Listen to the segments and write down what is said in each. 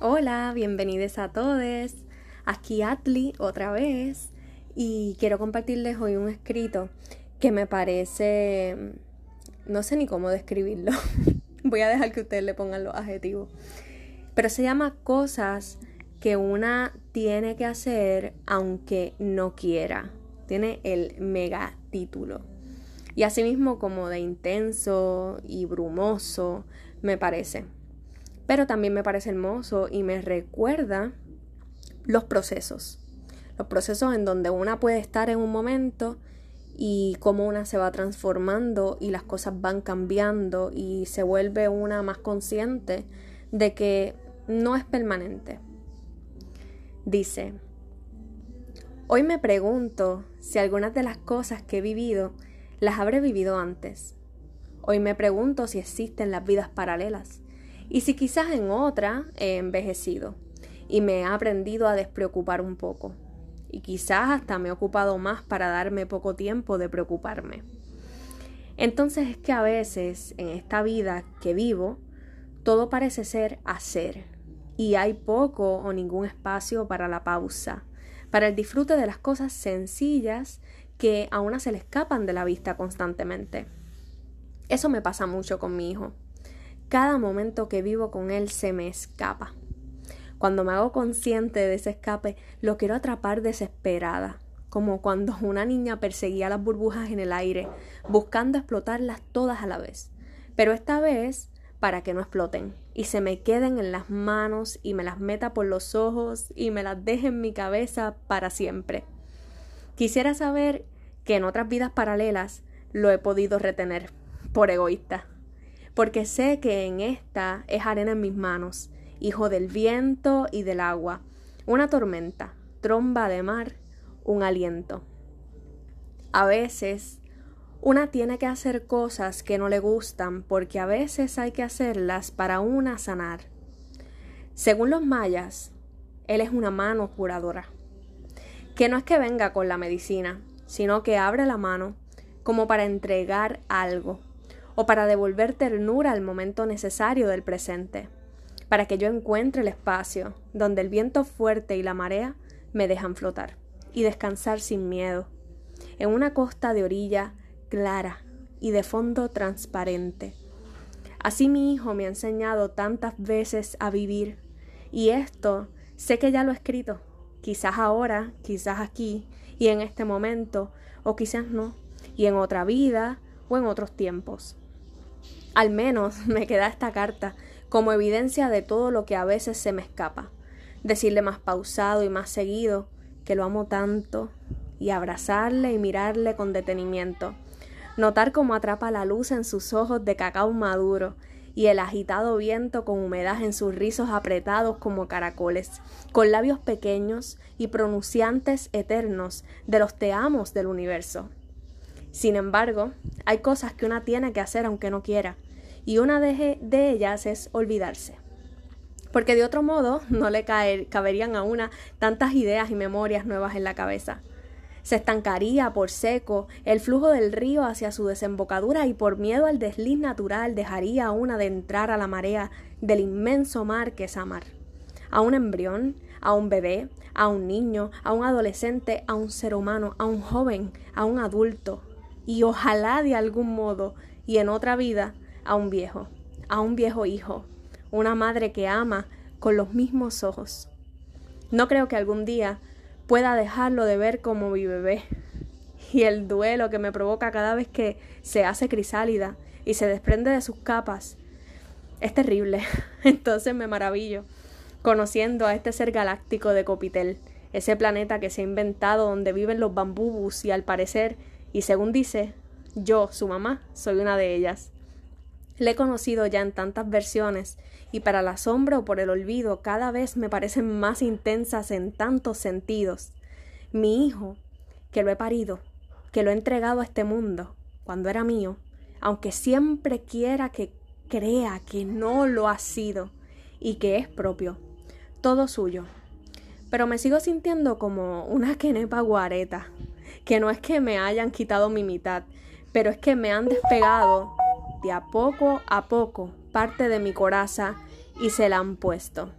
Hola, bienvenidos a todos. Aquí Atli otra vez y quiero compartirles hoy un escrito que me parece no sé ni cómo describirlo. Voy a dejar que ustedes le pongan los adjetivos. Pero se llama cosas que una tiene que hacer aunque no quiera. Tiene el mega título. Y asimismo como de intenso y brumoso me parece pero también me parece hermoso y me recuerda los procesos. Los procesos en donde una puede estar en un momento y cómo una se va transformando y las cosas van cambiando y se vuelve una más consciente de que no es permanente. Dice, hoy me pregunto si algunas de las cosas que he vivido las habré vivido antes. Hoy me pregunto si existen las vidas paralelas y si quizás en otra he envejecido y me he aprendido a despreocupar un poco. Y quizás hasta me he ocupado más para darme poco tiempo de preocuparme. Entonces es que a veces en esta vida que vivo, todo parece ser hacer y hay poco o ningún espacio para la pausa, para el disfrute de las cosas sencillas que a una se le escapan de la vista constantemente. Eso me pasa mucho con mi hijo. Cada momento que vivo con él se me escapa. Cuando me hago consciente de ese escape, lo quiero atrapar desesperada, como cuando una niña perseguía las burbujas en el aire, buscando explotarlas todas a la vez. Pero esta vez para que no exploten y se me queden en las manos y me las meta por los ojos y me las deje en mi cabeza para siempre. Quisiera saber que en otras vidas paralelas lo he podido retener, por egoísta porque sé que en esta es arena en mis manos, hijo del viento y del agua, una tormenta, tromba de mar, un aliento. A veces una tiene que hacer cosas que no le gustan porque a veces hay que hacerlas para una sanar. Según los mayas, él es una mano curadora, que no es que venga con la medicina, sino que abre la mano como para entregar algo, o para devolver ternura al momento necesario del presente, para que yo encuentre el espacio donde el viento fuerte y la marea me dejan flotar y descansar sin miedo, en una costa de orilla clara y de fondo transparente. Así mi hijo me ha enseñado tantas veces a vivir, y esto sé que ya lo he escrito, quizás ahora, quizás aquí, y en este momento, o quizás no, y en otra vida o en otros tiempos. Al menos me queda esta carta como evidencia de todo lo que a veces se me escapa. Decirle más pausado y más seguido que lo amo tanto y abrazarle y mirarle con detenimiento. Notar cómo atrapa la luz en sus ojos de cacao maduro y el agitado viento con humedad en sus rizos apretados como caracoles, con labios pequeños y pronunciantes eternos de los te amos del universo. Sin embargo, hay cosas que una tiene que hacer aunque no quiera, y una de, ellas es olvidarse. Porque de otro modo no le caberían a una tantas ideas y memorias nuevas en la cabeza. Se estancaría por seco el flujo del río hacia su desembocadura y por miedo al desliz natural dejaría a una de entrar a la marea del inmenso mar que es amar. A un embrión, a un bebé, a un niño, a un adolescente, a un ser humano, a un joven, a un adulto, y ojalá de algún modo y en otra vida a un viejo, a un viejo hijo, una madre que ama con los mismos ojos. No creo que algún día pueda dejarlo de ver como mi bebé y el duelo que me provoca cada vez que se hace crisálida y se desprende de sus capas es terrible. Entonces me maravillo conociendo a este ser galáctico de Copitel, ese planeta que se ha inventado donde viven los bambúbus y al parecer y según dice, yo, su mamá, soy una de ellas. Le he conocido ya en tantas versiones y para el asombro o por el olvido cada vez me parecen más intensas en tantos sentidos. Mi hijo, que lo he parido, que lo he entregado a este mundo, cuando era mío, aunque siempre quiera que crea que no lo ha sido y que es propio, todo suyo. Pero me sigo sintiendo como una quenepa guareta, que no es que me hayan quitado mi mitad, pero es que me han despegado de a poco a poco parte de mi coraza y se la han puesto.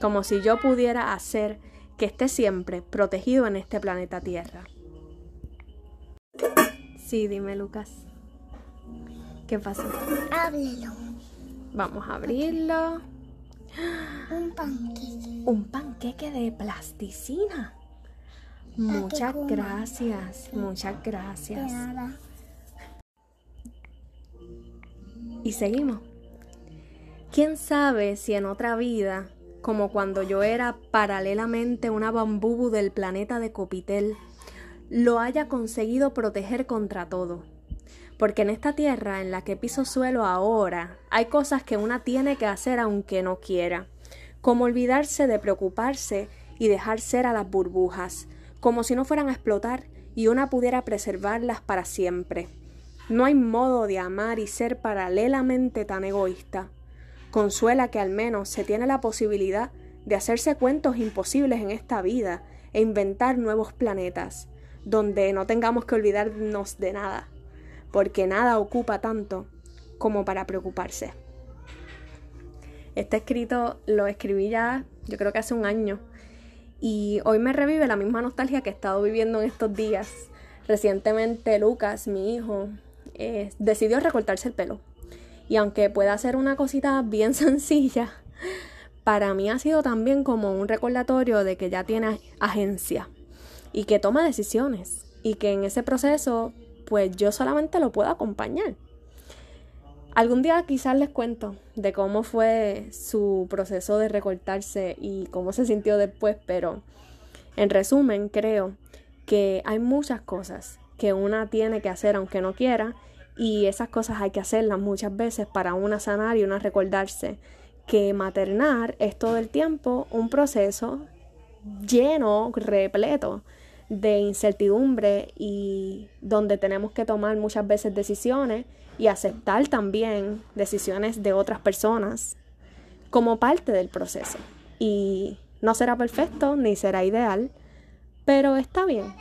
como si yo pudiera hacer que esté siempre protegido en este planeta Tierra. Sí, dime Lucas. ¿Qué pasó? Ábrelo. Vamos a abrirlo. Un panqueque. Un panqueque de plasticina. Muchas gracias, muchas gracias. Y seguimos. ¿Quién sabe si en otra vida, como cuando yo era paralelamente una bambubu del planeta de Copitel, lo haya conseguido proteger contra todo? Porque en esta tierra en la que piso suelo ahora, hay cosas que una tiene que hacer aunque no quiera, como olvidarse de preocuparse y dejar ser a las burbujas, como si no fueran a explotar y una pudiera preservarlas para siempre. No hay modo de amar y ser paralelamente tan egoísta. Consuela que al menos se tiene la posibilidad de hacerse cuentos imposibles en esta vida e inventar nuevos planetas, donde no tengamos que olvidarnos de nada, porque nada ocupa tanto como para preocuparse. Este escrito lo escribí ya, yo creo que hace un año, y hoy me revive la misma nostalgia que he estado viviendo en estos días. Recientemente Lucas, mi hijo, eh, decidió recortarse el pelo. Y aunque pueda ser una cosita bien sencilla, para mí ha sido también como un recordatorio de que ya tiene agencia y que toma decisiones y que en ese proceso pues yo solamente lo puedo acompañar. Algún día quizás les cuento de cómo fue su proceso de recortarse y cómo se sintió después, pero en resumen creo que hay muchas cosas que una tiene que hacer aunque no quiera y esas cosas hay que hacerlas muchas veces para una sanar y una recordarse que maternar es todo el tiempo un proceso lleno, repleto de incertidumbre y donde tenemos que tomar muchas veces decisiones y aceptar también decisiones de otras personas como parte del proceso. Y no será perfecto ni será ideal, pero está bien,